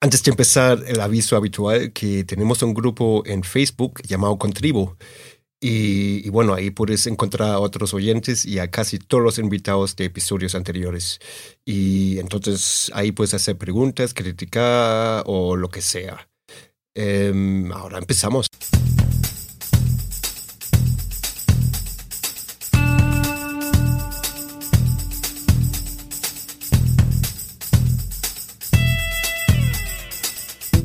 Antes de empezar, el aviso habitual que tenemos un grupo en Facebook llamado Contribo. Y, bueno, ahí puedes encontrar a otros oyentes y a casi todos los invitados de episodios anteriores. Y entonces ahí puedes hacer preguntas, criticar o lo que sea. Eh, ahora empezamos.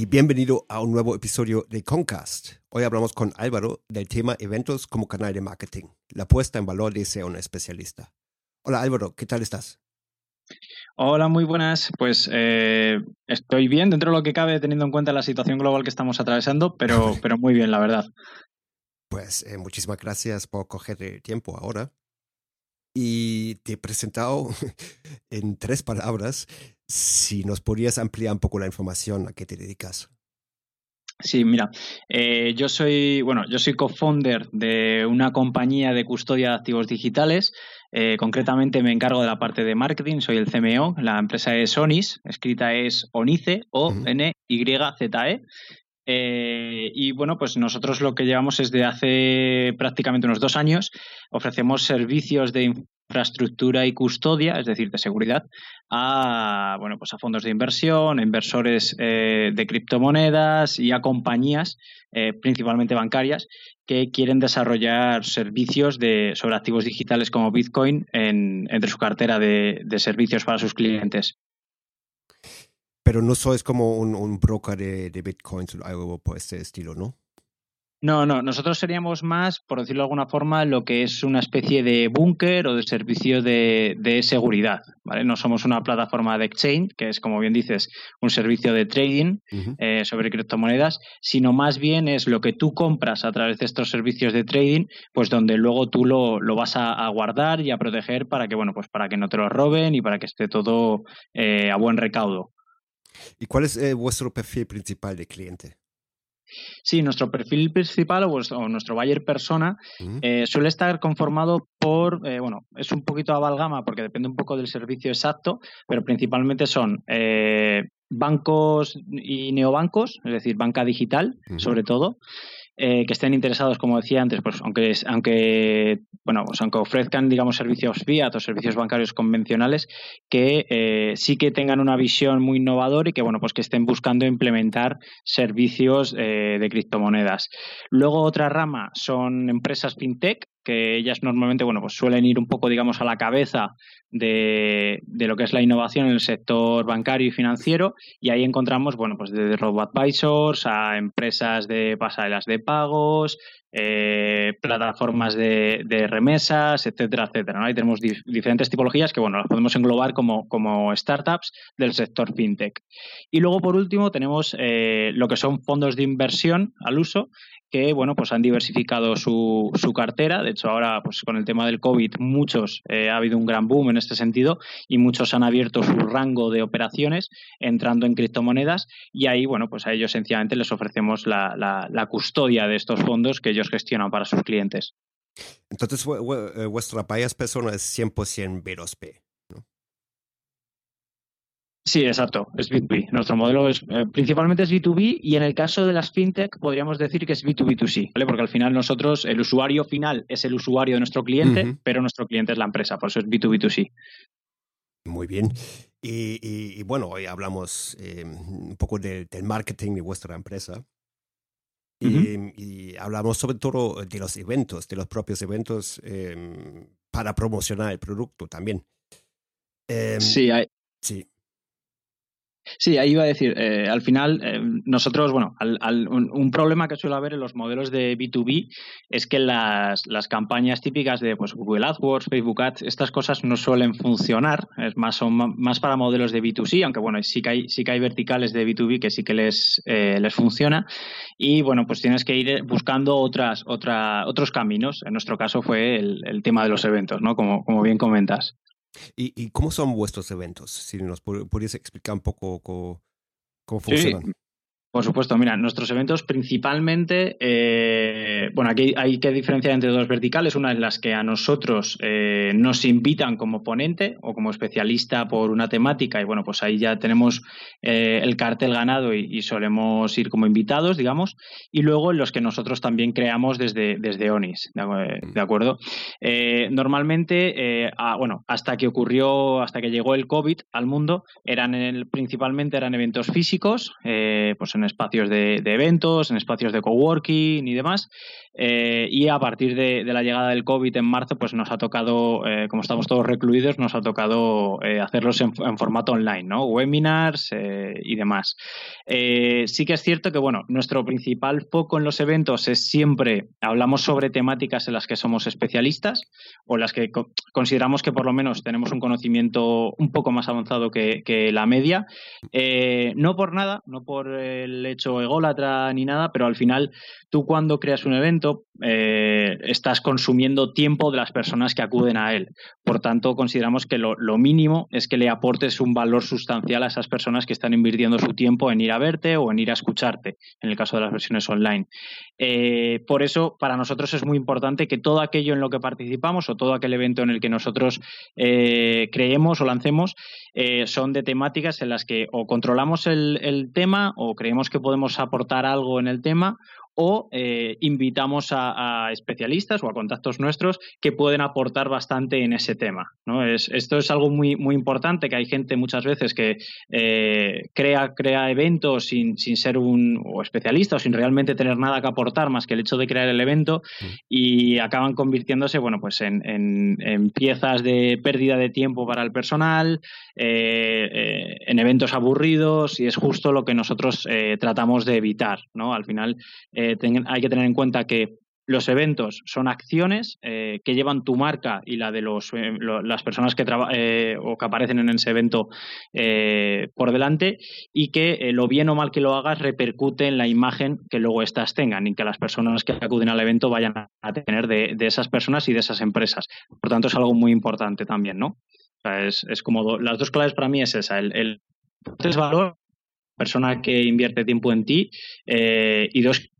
Y bienvenido a un nuevo episodio de Concast. Hoy hablamos con Álvaro del tema eventos como canal de marketing, la puesta en valor de ser un especialista. Hola Álvaro, ¿qué tal estás? Hola, muy buenas. Pues eh, estoy bien dentro de lo que cabe teniendo en cuenta la situación global que estamos atravesando, pero, pero muy bien, la verdad. Pues eh, muchísimas gracias por coger el tiempo ahora. Y te he presentado en tres palabras si nos podrías ampliar un poco la información a qué te dedicas. Sí, mira, eh, yo soy, bueno, yo soy co-founder de una compañía de custodia de activos digitales. Eh, concretamente me encargo de la parte de marketing, soy el CMO. La empresa es Onis, escrita es Onice, O-N-Y-Z-E. Eh, y bueno, pues nosotros lo que llevamos es de hace prácticamente unos dos años, ofrecemos servicios de infraestructura y custodia, es decir, de seguridad, a bueno, pues a fondos de inversión, a inversores eh, de criptomonedas y a compañías, eh, principalmente bancarias, que quieren desarrollar servicios de, sobre activos digitales como Bitcoin en, entre su cartera de, de servicios para sus clientes pero no sois como un, un broker de, de bitcoins o algo por este estilo, ¿no? No, no, nosotros seríamos más, por decirlo de alguna forma, lo que es una especie de búnker o de servicio de, de, seguridad, ¿vale? No somos una plataforma de exchange, que es, como bien dices, un servicio de trading uh -huh. eh, sobre criptomonedas, sino más bien es lo que tú compras a través de estos servicios de trading, pues donde luego tú lo, lo vas a, a, guardar y a proteger para que, bueno, pues para que no te lo roben y para que esté todo eh, a buen recaudo. ¿Y cuál es eh, vuestro perfil principal de cliente? Sí, nuestro perfil principal o, o nuestro buyer persona uh -huh. eh, suele estar conformado por, eh, bueno, es un poquito amalgama porque depende un poco del servicio exacto, pero principalmente son eh, bancos y neobancos, es decir, banca digital, uh -huh. sobre todo. Eh, que estén interesados, como decía antes, pues aunque, aunque, bueno, pues aunque ofrezcan, digamos, servicios fiat o servicios bancarios convencionales, que eh, sí que tengan una visión muy innovadora y que, bueno, pues que estén buscando implementar servicios eh, de criptomonedas. Luego otra rama son empresas fintech, que ellas normalmente, bueno, pues suelen ir un poco, digamos, a la cabeza de, de, lo que es la innovación en el sector bancario y financiero y ahí encontramos, bueno, pues desde robot advisors a empresas de pasarelas de pagos, eh, plataformas de, remesas, etcétera, etcétera. ¿no? Ahí tenemos dif diferentes tipologías que, bueno, las podemos englobar como, como startups del sector fintech. Y luego, por último, tenemos eh, lo que son fondos de inversión al uso que bueno pues han diversificado su, su, cartera. De hecho, ahora pues con el tema del COVID muchos eh, ha habido un gran boom en este sentido y muchos han abierto su rango de operaciones entrando en criptomonedas y ahí bueno pues a ellos sencillamente les ofrecemos la, la, custodia de estos fondos que ellos gestionan para sus clientes. Entonces vuestra bias persona es 100% B2B. Sí, exacto, es B2B. Nuestro modelo es eh, principalmente es B2B y en el caso de las fintech podríamos decir que es B2B2C, ¿vale? Porque al final nosotros, el usuario final es el usuario de nuestro cliente, pero nuestro cliente es la empresa, por eso es B2B2C. Muy bien. Y, bueno, hoy hablamos eh, un poco del marketing de vuestra empresa. y, hablamos sobre todo de los eventos, de los propios eventos em, para promocionar el producto también. Sí, hay, sí. Sí, ahí iba a decir, eh, al final, eh, nosotros, bueno, un, problema que suele haber en los modelos de B2B es que las, campañas típicas de pues, Google AdWords, Facebook Ads, estas cosas no suelen funcionar, es más, son más para modelos de B2C, aunque bueno, sí que hay, sí que hay verticales de B2B que sí que les, eh, les funciona. Y bueno, pues tienes que ir buscando otras, otra, otros caminos. En nuestro caso fue el, tema de los eventos, ¿no? Como, como bien comentas. ¿Y, cómo son vuestros eventos? Si nos pudiese explicar un poco cómo, cómo funcionan. Por supuesto, mira, nuestros eventos principalmente, eh, bueno, aquí hay que diferenciar entre dos verticales. Una es las que a nosotros eh, nos invitan como ponente o como especialista por una temática y bueno, pues ahí ya tenemos eh, el cartel ganado y, solemos ir como invitados, digamos. Y luego en los que nosotros también creamos desde, desde ONIS, ¿de, mm. acuerdo? normalmente, bueno, hasta que ocurrió, hasta que llegó el COVID al mundo, eran el, principalmente eran eventos físicos, pues en espacios de, eventos, en espacios de coworking y demás. Eh, y a partir de, la llegada del COVID en marzo, pues nos ha tocado, eh, como estamos todos recluidos, nos ha tocado eh, hacerlos en, formato online, ¿no? Webinars y demás. sí que es cierto que, bueno, nuestro principal foco en los eventos es siempre, hablamos sobre temáticas en las que somos especialistas o las que consideramos que por lo menos tenemos un conocimiento un poco más avanzado que, que la media. no por nada, no por el hecho ególatra ni nada, pero al final tú cuando creas un evento eh, estás consumiendo tiempo de las personas que acuden a él. Por tanto, consideramos que lo, mínimo es que le aportes un valor sustancial a esas personas que están invirtiendo su tiempo en ir a verte o en ir a escucharte, en el caso de las versiones online. Eh, por eso, para nosotros es muy importante que todo aquello en lo que participamos o todo aquel evento en el que nosotros eh, creemos o lancemos son de temáticas en las que o controlamos el tema o creemos que podemos aportar algo en el tema o eh, invitamos a, especialistas o a contactos nuestros que pueden aportar bastante en ese tema. ¿no? Es, esto es algo muy, muy importante, que hay gente muchas veces que eh, crea, crea eventos sin, sin ser un especialista o sin realmente tener nada que aportar más que el hecho de crear el evento mm. y acaban convirtiéndose bueno, pues en, en, piezas de pérdida de tiempo para el personal, eh, en eventos aburridos y es justo lo que nosotros tratamos de evitar. ¿no? Al final, hay que tener en cuenta que los eventos son acciones eh, que llevan tu marca y la de los, eh, las personas que, eh, o que aparecen en ese evento por delante y que lo bien o mal que lo hagas repercute en la imagen que luego éstas tengan y que las personas que acuden al evento vayan a tener de, esas personas y de esas empresas. Por tanto, es algo muy importante también, ¿no? es, como las dos claves para mí es esa, el, el valor persona que invierte tiempo en ti y dos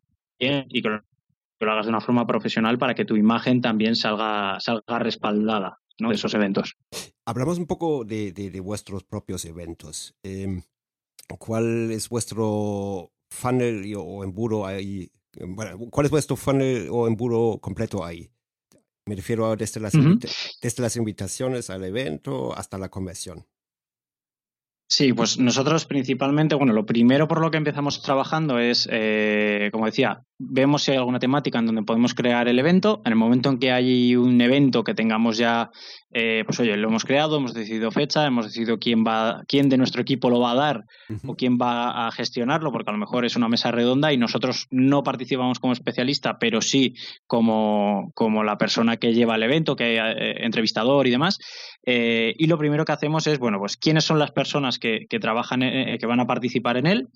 y que lo hagas de una forma profesional para que tu imagen también salga, salga respaldada ¿no? de esos eventos. Hablamos un poco de, de, vuestros propios eventos. Em, ¿Cuál es vuestro funnel o embudo ahí? Bueno, ¿Cuál es vuestro funnel o embudo completo ahí? Me refiero a desde las, desde las invitaciones al evento hasta la conversión. Sí, pues nosotros principalmente, bueno, lo primero por lo que empezamos trabajando es, eh, como decía, vemos si hay alguna temática en donde podemos crear el evento. En el momento en que hay un evento que tengamos ya, eh, pues oye, lo hemos creado, hemos decidido fecha, hemos decidido quién va, quién de nuestro equipo lo va a dar o quién va a gestionarlo, porque a lo mejor es una mesa redonda y nosotros no participamos como especialista, pero sí como, como la persona que lleva el evento, que eh, entrevistador y demás. Eh, y lo primero que hacemos es, bueno, pues quiénes son las personas que, trabajan, que van a participar en él.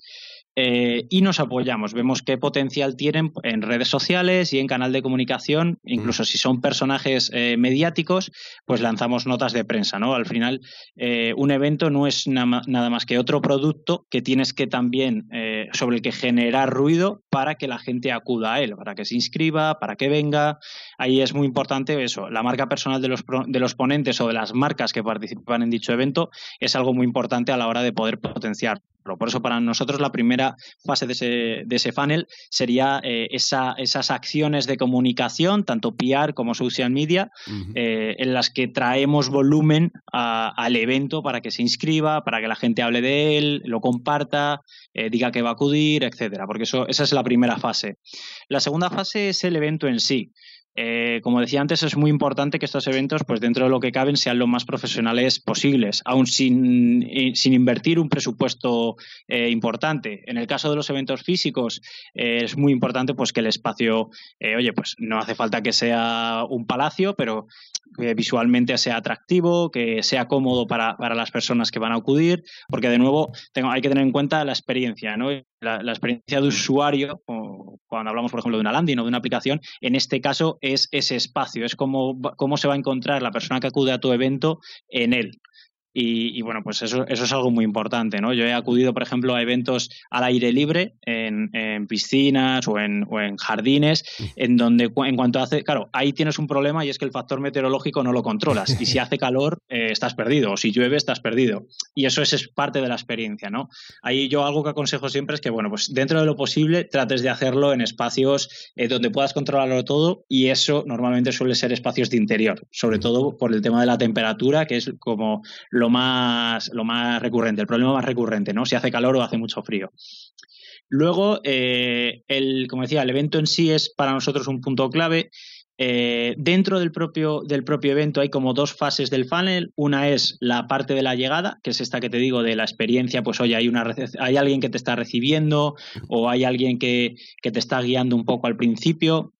Eh, y nos apoyamos. Vemos qué potencial tienen en redes sociales y en canal de comunicación, incluso si son personajes eh, mediáticos, pues lanzamos notas de prensa, ¿no? Al final, eh, un evento no es nada más que otro producto que tienes que también, sobre el que generar ruido para que la gente acuda a él, para que se inscriba, para que venga. Ahí es muy importante eso, la marca personal de los, de los ponentes o de las marcas que participan en dicho evento es algo muy importante a la hora de poder potenciar por eso para nosotros la primera fase de ese, de ese funnel sería eh, esas acciones de comunicación, tanto PR como social media, eh, en las que traemos volumen al evento para que se inscriba, para que la gente hable de él, lo comparta, eh, diga que va a acudir, etcétera. Porque eso, esa es la primera fase. La segunda fase es el evento en sí. Eh, como decía antes, es muy importante que estos eventos, pues dentro de lo que caben, sean lo más profesionales posibles, aún sin, eh, sin invertir un presupuesto eh, importante. En el caso de los eventos físicos, es muy importante pues que el espacio, oye, pues no hace falta que sea un palacio, pero que visualmente sea atractivo, que sea cómodo para, para las personas que van a acudir, porque de nuevo hay que tener en cuenta la experiencia, ¿no? La, la experiencia de usuario, cuando hablamos, por ejemplo, de una landing o de una aplicación, en este caso es ese espacio, es cómo, cómo se va a encontrar la persona que acude a tu evento en él. Y, bueno, pues eso, eso es algo muy importante, ¿no? Yo he acudido, por ejemplo, a eventos al aire libre, en, piscinas o en, o en, jardines, en donde en cuanto hace, claro, ahí tienes un problema y es que el factor meteorológico no lo controlas. Y si hace calor, eh, estás perdido, o si llueve, estás perdido. Y eso es, parte de la experiencia, ¿no? Ahí yo algo que aconsejo siempre es que, bueno, pues dentro de lo posible trates de hacerlo en espacios eh, donde puedas controlarlo todo y eso normalmente suele ser espacios de interior, sobre todo por el tema de la temperatura, que es como lo lo más, lo más recurrente, el problema más recurrente, ¿no? Si hace calor o hace mucho frío. Luego, eh, el, como decía, el evento en sí es para nosotros un punto clave. Eh, dentro del propio, del propio evento hay como dos fases del funnel. Una es la parte de la llegada, que es esta que te digo de la experiencia, pues oye, hay, una, hay alguien que te está recibiendo o hay alguien que, que te está guiando un poco al principio.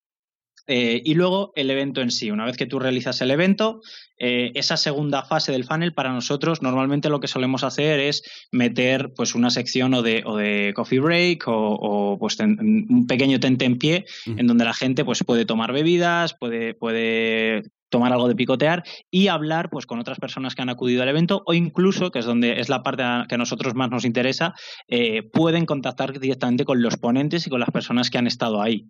Eh, y luego el evento en sí. Una vez que tú realizas el evento, eh, esa segunda fase del funnel para nosotros normalmente lo que solemos hacer es meter pues una sección o de, o de coffee break o, pues un pequeño tente en pie en donde la gente pues puede tomar bebidas, puede, puede tomar algo de picotear y hablar pues con otras personas que han acudido al evento o incluso, que es donde es la parte que a nosotros más nos interesa, eh, pueden contactar directamente con los ponentes y con las personas que han estado ahí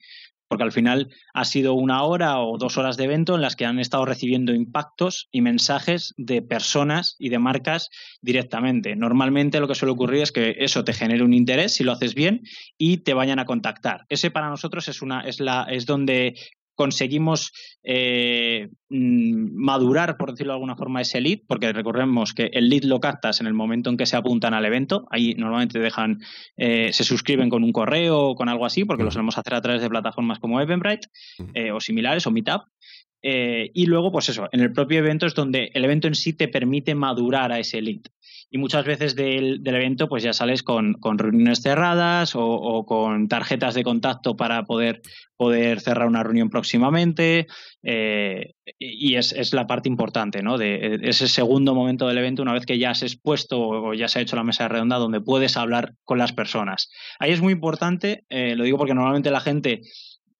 porque al final ha sido una hora o dos horas de evento en las que han estado recibiendo impactos y mensajes de personas y de marcas directamente. Normalmente lo que suele ocurrir es que eso te genere un interés si lo haces bien y te vayan a contactar. Ese para nosotros es una es la es donde conseguimos eh, mm, madurar, por decirlo de alguna forma, ese lead, porque recordemos que el lead lo captas en el momento en que se apuntan al evento. Ahí normalmente dejan, eh, se suscriben con un correo o con algo así, porque lo solemos hacer a través de plataformas como Eventbrite eh, o similares o Meetup. y luego, pues eso, en el propio evento es donde el evento en sí te permite madurar a ese lead y muchas veces del, evento pues ya sales con, con reuniones cerradas o, con tarjetas de contacto para poder, poder cerrar una reunión próximamente eh, y es, es, la parte importante ¿no? de ese segundo momento del evento una vez que ya has expuesto o ya se ha hecho la mesa redonda donde puedes hablar con las personas. Ahí es muy importante, eh, lo digo porque normalmente la gente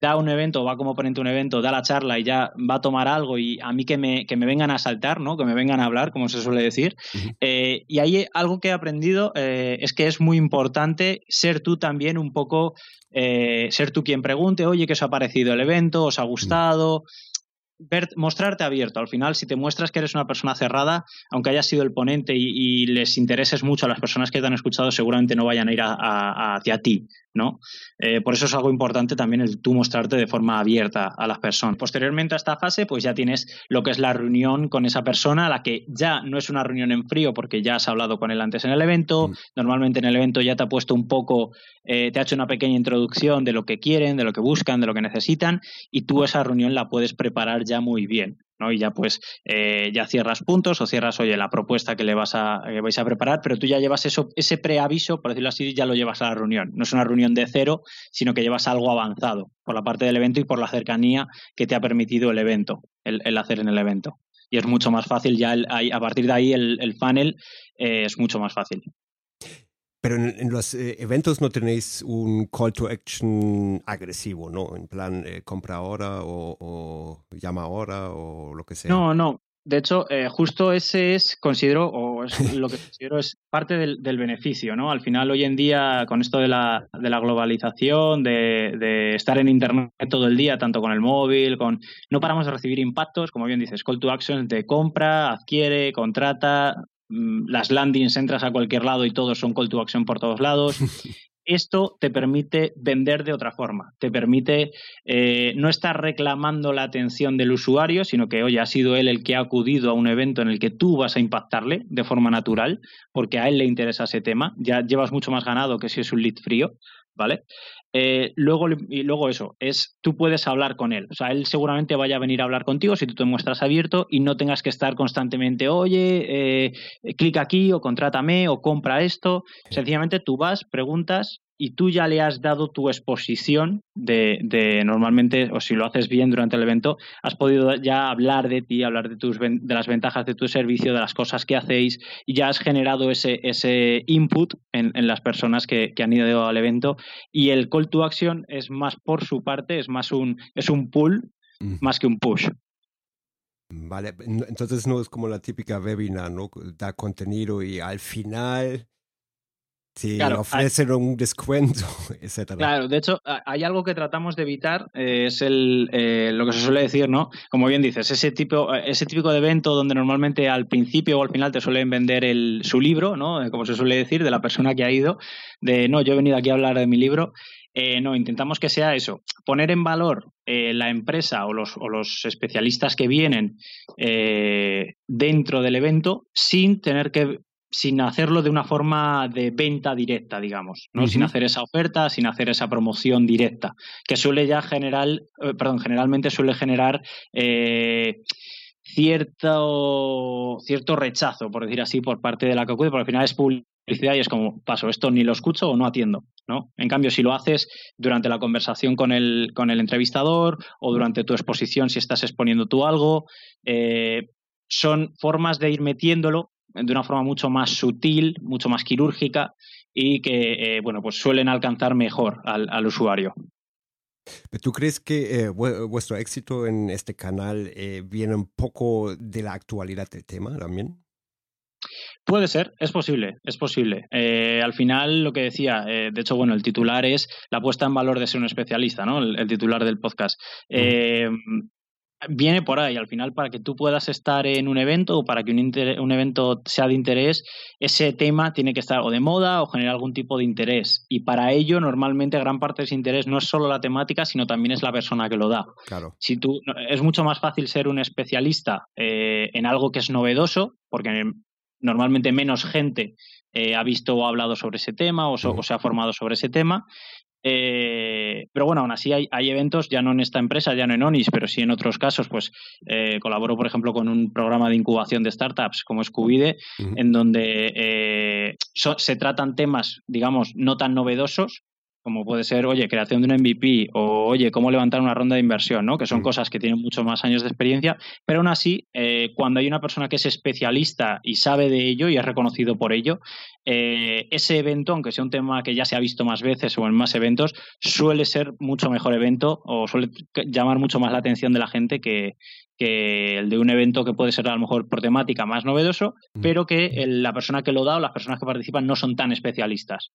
da un evento, va como ponente un evento, da la charla y ya va a tomar algo y a mí que me, que me vengan a saltar, ¿no? Que me vengan a hablar, como se suele decir. Eh, y ahí algo que he aprendido eh, es que es muy importante ser tú también un poco, eh, ser tú quien pregunte, oye, ¿qué os ha parecido el evento? ¿Os ha gustado? mostrarte abierto. Al final, si te muestras que eres una persona cerrada, aunque hayas sido el ponente y, les intereses mucho a las personas que te han escuchado, seguramente no vayan a ir hacia ti, ¿no? Eh, por eso es algo importante también el tú mostrarte de forma abierta a las personas. Posteriormente a esta fase, pues ya tienes lo que es la reunión con esa persona, la que ya no es una reunión en frío porque ya has hablado con él antes en el evento. Mm. Normalmente en el evento ya te ha puesto un poco, eh, te ha hecho una pequeña introducción de lo que quieren, de lo que buscan, de lo que necesitan, y tú esa reunión la puedes preparar ya muy bien. ¿No? Y ya pues eh, ya cierras puntos o cierras, oye, la propuesta que le vas a, que vais a preparar, pero tú ya llevas eso, ese preaviso, por decirlo así, ya lo llevas a la reunión. No es una reunión de cero, sino que llevas algo avanzado por la parte del evento y por la cercanía que te ha permitido el evento, el, hacer en el evento. Y es mucho más fácil ya, a partir de ahí el, el funnel eh, es mucho más fácil. Pero en, los eh, eventos no tenéis un call to action agresivo, ¿no? En plan, eh, compra ahora o, llama ahora o lo que sea. No, no. De hecho, eh, justo ese es, considero, o es lo que considero es parte del, beneficio, ¿no? Al final, hoy en día, con esto de la, de la globalización, de, de, estar en Internet todo el día, tanto con el móvil, con no paramos de recibir impactos, como bien dices, call to action de compra, adquiere, contrata, las landings entras a cualquier lado y todos son call to action por todos lados. esto te permite vender de otra forma, te permite eh, no estar reclamando la atención del usuario, sino que, oye, ha sido él el que ha acudido a un evento en el que tú vas a impactarle de forma natural, porque a él le interesa ese tema, ya llevas mucho más ganado que si es un lead frío, ¿vale? Eh, luego, y luego eso, es tú puedes hablar con él. O sea, él seguramente vaya a venir a hablar contigo si tú te muestras abierto y no tengas que estar constantemente, oye, eh, clic aquí o contrátame o compra esto. Sencillamente tú vas, preguntas y tú ya le has dado tu exposición de, de, normalmente, o si lo haces bien durante el evento, has podido ya hablar de ti, hablar de, tus, de las ventajas de tu servicio, de las cosas que hacéis, y ya has generado ese, ese input en, en las personas que, que, han ido al evento. Y el call to action es más por su parte, es más un, es un pull más que un push. Vale, entonces no es como la típica webinar, ¿no? Da contenido y al final Sí, ofrecen un descuento, etcétera. Claro, de hecho, hay algo que tratamos de evitar, eh, es el, eh, lo que se suele decir, ¿no? Como bien dices, ese tipo, ese típico de evento donde normalmente al principio o al final te suelen vender el, su libro, ¿no? Eh, como se suele decir, de la persona que ha ido, de no, yo he venido aquí a hablar de mi libro. no, intentamos que sea eso, poner en valor la empresa o los, o los especialistas que vienen dentro del evento sin tener que sin hacerlo de una forma de venta directa, digamos, ¿no? Sin hacer esa oferta, sin hacer esa promoción directa, que suele ya generar, eh, perdón, generalmente suele generar eh, cierto, cierto rechazo, por decir así, por parte de la que acude, porque al final es publicidad y es como, paso, esto ni lo escucho o no atiendo, ¿no? En cambio, si lo haces durante la conversación con el, con el entrevistador o durante tu exposición, si estás exponiendo tú algo, eh, son formas de ir metiéndolo de una forma mucho más sutil, mucho más quirúrgica y que, eh, bueno, pues suelen alcanzar mejor al, usuario. ¿Tú crees que eh, vuestro éxito en este canal eh, viene un poco de la actualidad del tema también? Puede ser, es posible, es posible. al final, lo que decía, de hecho, bueno, el titular es la puesta en valor de ser un especialista, ¿no? El, titular del podcast viene por ahí. Al final, para que tú puedas estar en un evento o para que un, un, evento sea de interés, ese tema tiene que estar o de moda o generar algún tipo de interés. Y para ello, normalmente, gran parte de ese interés no es solo la temática, sino también es la persona que lo da. Claro. Si tú, es mucho más fácil ser un especialista eh, en algo que es novedoso, porque normalmente menos gente eh, ha visto o ha hablado sobre ese tema o, o, se ha formado sobre ese tema. Eh, pero bueno, aún así hay, eventos, ya no en esta empresa, ya no en ONIS, pero sí en otros casos, pues eh, colaboro, por ejemplo, con un programa de incubación de startups como Scubide, en donde eh, se tratan temas, digamos, no tan novedosos, como puede ser, oye, creación de un MVP o, oye, cómo levantar una ronda de inversión, ¿no? Que son cosas que tienen muchos más años de experiencia, pero aún así, eh, cuando hay una persona que es especialista y sabe de ello y es reconocido por ello, eh, ese evento, aunque sea un tema que ya se ha visto más veces o en más eventos, suele ser mucho mejor evento o suele llamar mucho más la atención de la gente que, que el de un evento que puede ser a lo mejor por temática más novedoso, mm. pero que la persona que lo da o las personas que participan no son tan especialistas.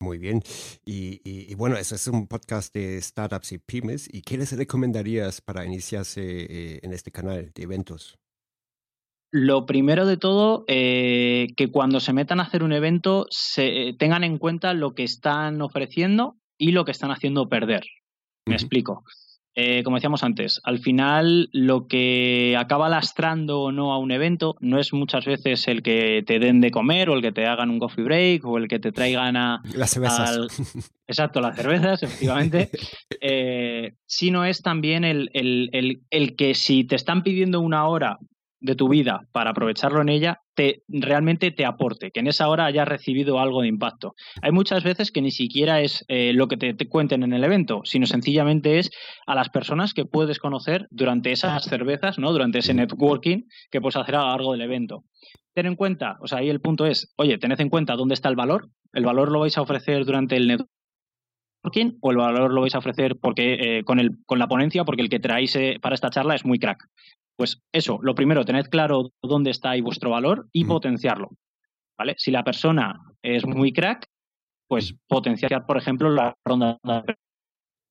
Muy bien. Y, bueno, ese es un podcast de startups y pymes. ¿Y qué les recomendarías para iniciarse eh, en este canal de eventos? Lo primero de todo, eh, que cuando se metan a hacer un evento se, tengan en cuenta lo que están ofreciendo y lo que están haciendo perder. Me explico. Eh, como decíamos antes, al final lo que acaba lastrando o no a un evento no es muchas veces el que te den de comer o el que te hagan un coffee break o el que te traigan a... Las cervezas. exacto, las cervezas, efectivamente. eh, sino es también el, el, el, el que si te están pidiendo una hora de tu vida para aprovecharlo en ella, te, realmente te aporte, que en esa hora hayas recibido algo de impacto. Hay muchas veces que ni siquiera es eh, lo que te, cuenten en el evento, sino sencillamente es a las personas que puedes conocer durante esas cervezas, ¿no? durante ese networking que puedes hacer a lo largo del evento. Ten en cuenta, o sea, ahí el punto es, oye, tened en cuenta dónde está el valor. El valor lo vais a ofrecer durante el networking o el valor lo vais a ofrecer porque eh, con, el, con la ponencia porque el que traéis eh, para esta charla es muy crack. Pues eso, lo primero, tened claro dónde está ahí vuestro valor y potenciarlo. ¿Vale? Si la persona es muy crack, pues potenciar, por ejemplo, la ronda de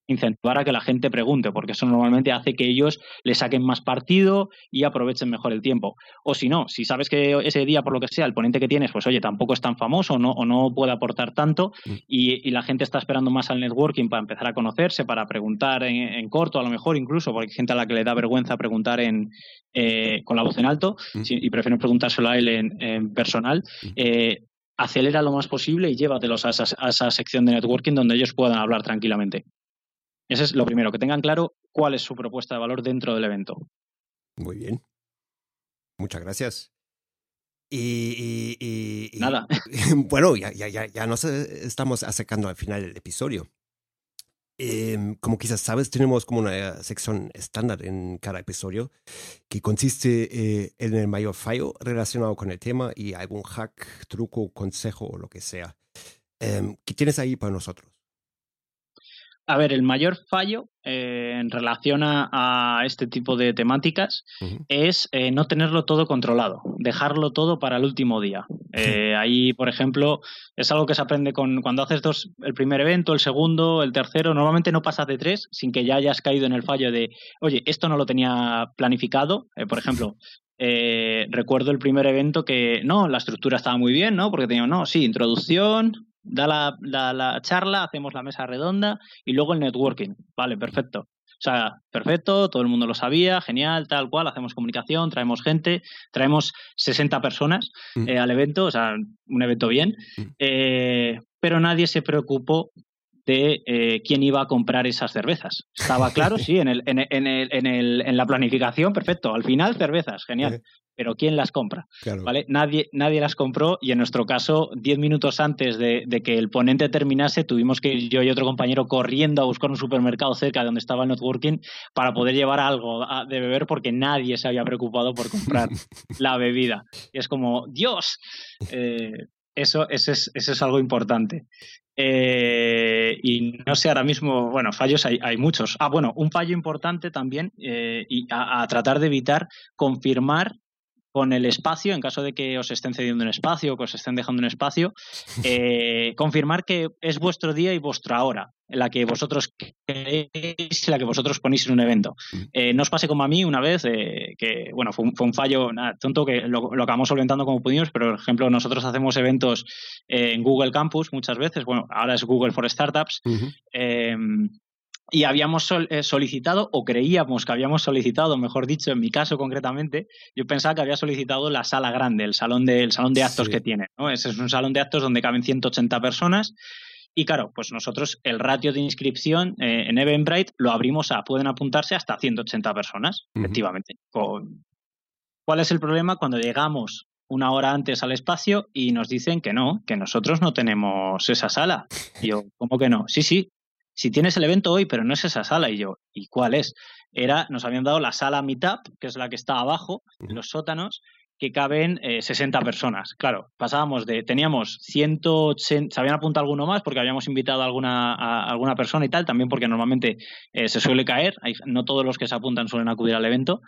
incentivar a que la gente pregunte, porque eso normalmente hace que ellos le saquen más partido y aprovechen mejor el tiempo. O si no, si sabes que ese día, por lo que sea, el ponente que tienes, pues oye, tampoco es tan famoso no, o no puede aportar tanto mm. y, la gente está esperando más al networking para empezar a conocerse, para preguntar en, corto, a lo mejor incluso, porque hay gente a la que le da vergüenza preguntar en, eh, con la voz en alto mm. y prefieren preguntárselo a él en, personal. Mm. Eh, acelera lo más posible y llévatelos a esa sección de networking donde ellos puedan hablar tranquilamente. Ese es lo primero, que tengan claro cuál es su propuesta de valor dentro del evento. Muy bien. Muchas gracias. Y, nada. bueno, ya, ya, ya, ya nos estamos acercando al final del episodio. Em, como quizás sabes, tenemos como una sección estándar en cada episodio que consiste eh, en el mayor fallo relacionado con el tema y algún hack, truco, consejo o lo que sea. Em, ¿Qué tienes ahí para nosotros? A ver, el mayor fallo eh, en relación a, este tipo de temáticas es eh, no tenerlo todo controlado, dejarlo todo para el último día. Eh, ahí, por ejemplo, es algo que se aprende con cuando haces dos, el primer evento, el segundo, el tercero. Normalmente no pasas de tres sin que ya hayas caído en el fallo de, oye, esto no lo tenía planificado. por ejemplo, recuerdo el primer evento que no, la estructura estaba muy bien, ¿no? Porque tenía, no, sí, introducción, da la, la, charla, hacemos la mesa redonda y luego el networking. Vale, perfecto. O sea, perfecto, todo el mundo lo sabía, genial, tal cual, hacemos comunicación, traemos gente, traemos 60 personas mm. eh, al evento, o sea, un evento bien, mm. eh, pero nadie se preocupó de eh, quién iba a comprar esas cervezas. Estaba claro, sí, en, el, en, en, el, en, el, en la planificación, perfecto. Al final, cervezas, genial pero ¿quién las compra? ¿Vale? Nadie, nadie las compró y en nuestro caso, diez minutos antes de, que el ponente terminase, tuvimos que ir yo y otro compañero corriendo a buscar un supermercado cerca de donde estaba el networking para poder llevar algo de beber porque nadie se había preocupado por comprar la bebida. Y es como, Dios, eh, eso, eso, es, eso es algo importante. Eh, y no sé, ahora mismo, bueno, fallos hay, hay muchos. Ah, bueno, un fallo importante también eh, y a, tratar de evitar confirmar con el espacio, en caso de que os estén cediendo un espacio o que os estén dejando un espacio, eh, confirmar que es vuestro día y vuestra hora, la que vosotros queréis, la que vosotros ponéis en un evento. Mm. Eh, no os pase como a mí una vez, eh, que bueno, fue un, fallo tonto que lo, acabamos solventando como pudimos, pero por ejemplo, nosotros hacemos eventos en Google Campus muchas veces, bueno, ahora es Google for Startups y habíamos eh, solicitado, o creíamos que habíamos solicitado, mejor dicho, en mi caso concretamente, yo pensaba que había solicitado la sala grande, el salón de, salón de actos que tiene. ¿no? Ese es un salón de actos donde caben 180 personas. Y claro, pues nosotros el ratio de inscripción eh, en Eventbrite lo abrimos a, pueden apuntarse hasta 180 personas, efectivamente. ¿Cuál es el problema cuando llegamos una hora antes al espacio y nos dicen que no, que nosotros no tenemos esa sala? Y yo, ¿cómo que no? Sí, sí, si tienes el evento hoy, pero no es esa sala. Y yo, ¿y cuál es? Era, nos habían dado la sala Meetup, que es la que está abajo, en los sótanos, que caben 60 eh, personas. Claro, pasábamos de, teníamos 180, se habían apuntado alguno más porque habíamos invitado a alguna, a alguna persona y tal, también porque normalmente eh, se suele caer, no todos los que se apuntan suelen acudir al evento,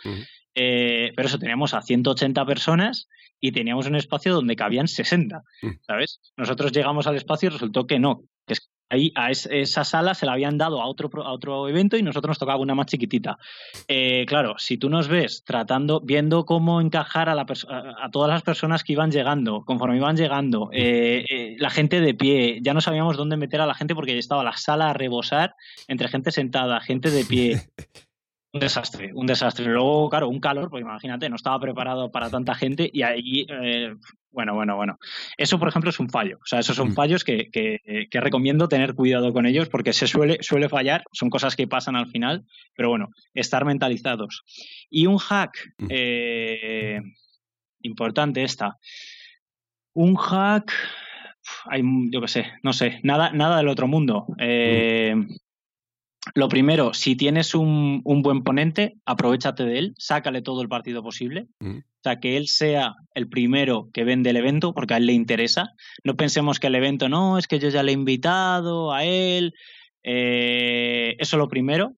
eh, pero eso, teníamos a 180 personas y teníamos un espacio donde cabían 60, ¿sabes? Nosotros llegamos al espacio y resultó que no, que es Ahí a esa sala se la habían dado a otro, a otro evento y nosotros nos tocaba una más chiquitita. Eh, claro, si tú nos ves tratando, viendo cómo encajar a, la a, todas las personas que iban llegando, conforme iban llegando, eh, eh, la gente de pie, ya no sabíamos dónde meter a la gente porque ya estaba la sala a rebosar entre gente sentada, gente de pie. un desastre, un desastre. Luego, claro, un calor, pues imagínate, no estaba preparado para tanta gente y ahí, eh, bueno, bueno, bueno. Eso, por ejemplo, es un fallo. O sea, esos son mm. fallos que, que, que, recomiendo tener cuidado con ellos porque se suele, suele fallar, son cosas que pasan al final, pero bueno, estar mentalizados. Y un hack mm. eh, importante esta. Un hack, hay, yo qué sé, no sé, nada, nada del otro mundo. Eh, lo primero, si tienes un, buen ponente, aprovechate de él, sácale todo el partido posible. Mm. O sea, que él sea el primero que vende el evento, porque a él le interesa. No pensemos que el evento, no, es que yo ya le he invitado a él. Eh, eso lo primero.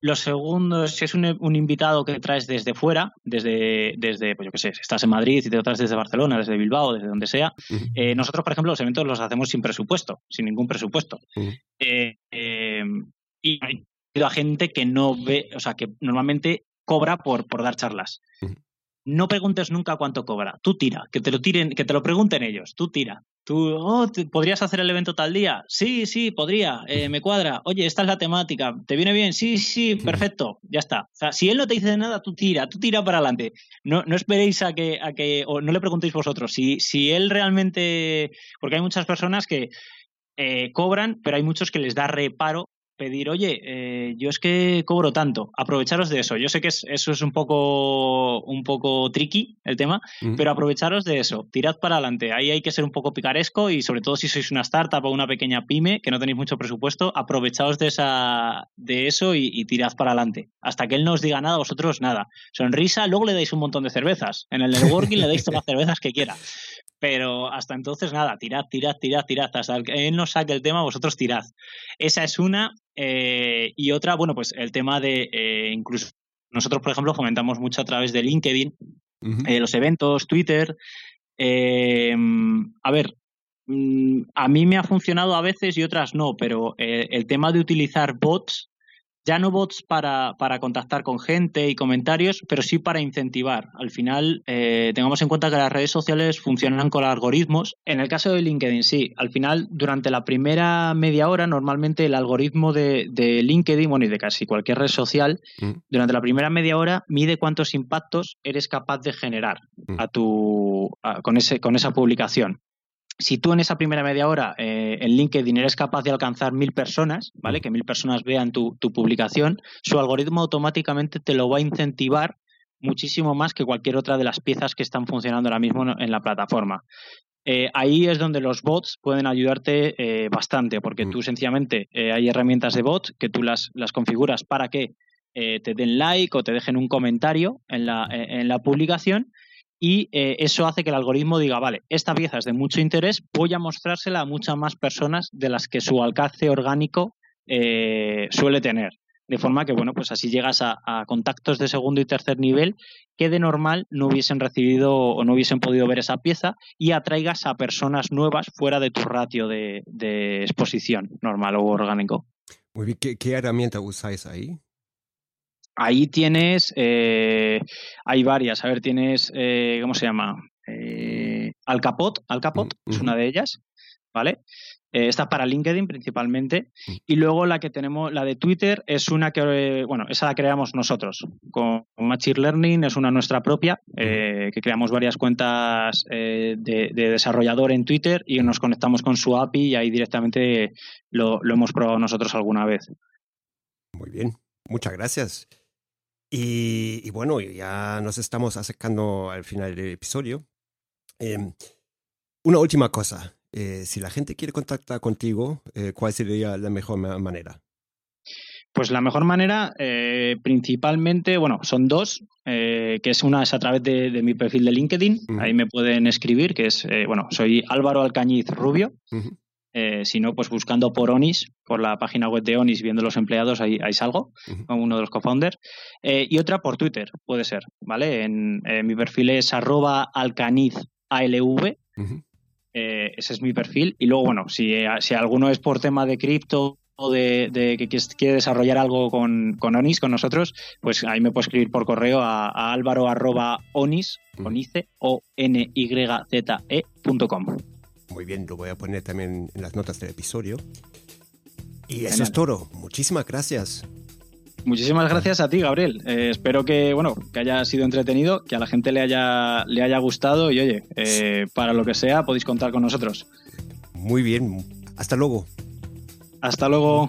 Lo segundo, si es un, invitado que traes desde fuera, desde, desde pues yo qué sé, si estás en Madrid y te lo traes desde Barcelona, desde Bilbao, desde donde sea, eh, nosotros, por ejemplo, los eventos los hacemos sin presupuesto, sin ningún presupuesto. eh, y ha a gente que no ve, o sea, que normalmente cobra por, por dar charlas. No preguntes nunca cuánto cobra. Tú tira, que te lo tiren, que te lo pregunten ellos. Tú tira. Tú, oh, ¿podrías hacer el evento tal día? Sí, sí, podría. Eh, me cuadra. Oye, esta es la temática. ¿Te viene bien? Sí, sí, perfecto. Ya está. O sea, si él no te dice nada, tú tira, tú tira para adelante. No, no esperéis a que, a que, o no le preguntéis vosotros. Si, si él realmente, porque hay muchas personas que eh, cobran, pero hay muchos que les da reparo pedir, oye, eh, yo es que cobro tanto, aprovecharos de eso. Yo sé que eso es un poco, un poco tricky el tema, pero aprovecharos de eso, tirad para adelante. Ahí hay que ser un poco picaresco y sobre todo si sois una startup o una pequeña pyme que no tenéis mucho presupuesto, aprovechaos de, esa, de eso y, tirad para adelante. Hasta que él no os diga nada, vosotros nada. Sonrisa, luego le dais un montón de cervezas. En el networking le dais todas las cervezas que quiera. Pero hasta entonces nada, tirad, tirad, tirad, tirad. Hasta que él no saque el tema, vosotros tirad. Esa es una. Eh, y otra, bueno, pues el tema de eh, incluso nosotros, por ejemplo, fomentamos mucho a través de LinkedIn, eh, los eventos, Twitter. a ver, mm, a mí me ha funcionado a veces y otras no, pero el tema de utilizar bots ya no bots para, para, contactar con gente y comentarios, pero sí para incentivar. Al final, eh, tengamos en cuenta que las redes sociales funcionan con algoritmos. En el caso de LinkedIn, sí. Al final, durante la primera media hora, normalmente el algoritmo de, de LinkedIn, bueno, y de casi cualquier red social, mm. durante la primera media hora mide cuántos impactos eres capaz de generar mm. a tu, con, ese, con esa publicación si tú en esa primera media hora eh, en LinkedIn eres capaz de alcanzar mil personas, ¿vale? Mm. Que mil personas vean tu, publicación, su algoritmo automáticamente te lo va a incentivar muchísimo más que cualquier otra de las piezas que están funcionando ahora mismo en la plataforma. Eh, ahí es donde los bots pueden ayudarte eh, bastante, porque mm. tú sencillamente hay herramientas de bot que tú las, las configuras para que te den like o te dejen un comentario en la, en la publicación y eh, eso hace que el algoritmo diga, vale, esta pieza es de mucho interés, voy a mostrársela a muchas más personas de las que su alcance orgánico eh, suele tener. De forma que, bueno, pues así llegas a, contactos de segundo y tercer nivel que de normal no hubiesen recibido o no hubiesen podido ver esa pieza y atraigas a personas nuevas fuera de tu ratio de, exposición normal o orgánico. Muy bien, ¿qué, qué herramienta usáis ahí? Ahí tienes, eh, hay varias, a ver, tienes, eh, ¿cómo se llama? Eh, Alcapot, Alcapot mm, es una de ellas, ¿vale? Eh, esta es para LinkedIn principalmente. Mm. Y luego la que tenemos, la de Twitter, es una que, bueno, esa la creamos nosotros. Con Machine Learning es una nuestra propia, que creamos varias cuentas de, de, desarrollador en Twitter y nos conectamos con su API y ahí directamente lo, lo hemos probado nosotros alguna vez. Muy bien, muchas gracias. Y, bueno, ya nos estamos acercando al final del episodio. Em, una última cosa. Eh, si la gente quiere contactar contigo, eh, ¿cuál sería la mejor manera? Pues la mejor manera, eh, principalmente, bueno, son dos, que es una es a través de, mi perfil de LinkedIn, ahí me pueden escribir, que es, bueno, soy Álvaro Alcañiz Rubio, eh, si no, pues buscando por Onis, por la página web de Onis, viendo los empleados, ahí, ahí salgo, como uno de los co-founders. Eh, y otra por Twitter, puede ser, ¿vale? En, eh, mi perfil es arroba alcaniz ALV. ese es mi perfil. Y luego, bueno, si, si alguno es por tema de cripto o de, que quiere desarrollar algo con, con, Onis, con nosotros, pues ahí me puede escribir por correo a, a álvaro arroba onis, o n y z -E muy bien, lo voy a poner también en las notas del episodio. Y eso es todo. Muchísimas gracias. Muchísimas gracias a ti, Gabriel. Eh, espero que, bueno, que haya sido entretenido, que a la gente le haya, le haya gustado y oye, eh, para lo que sea podéis contar con nosotros. Muy bien. Hasta luego. Hasta luego.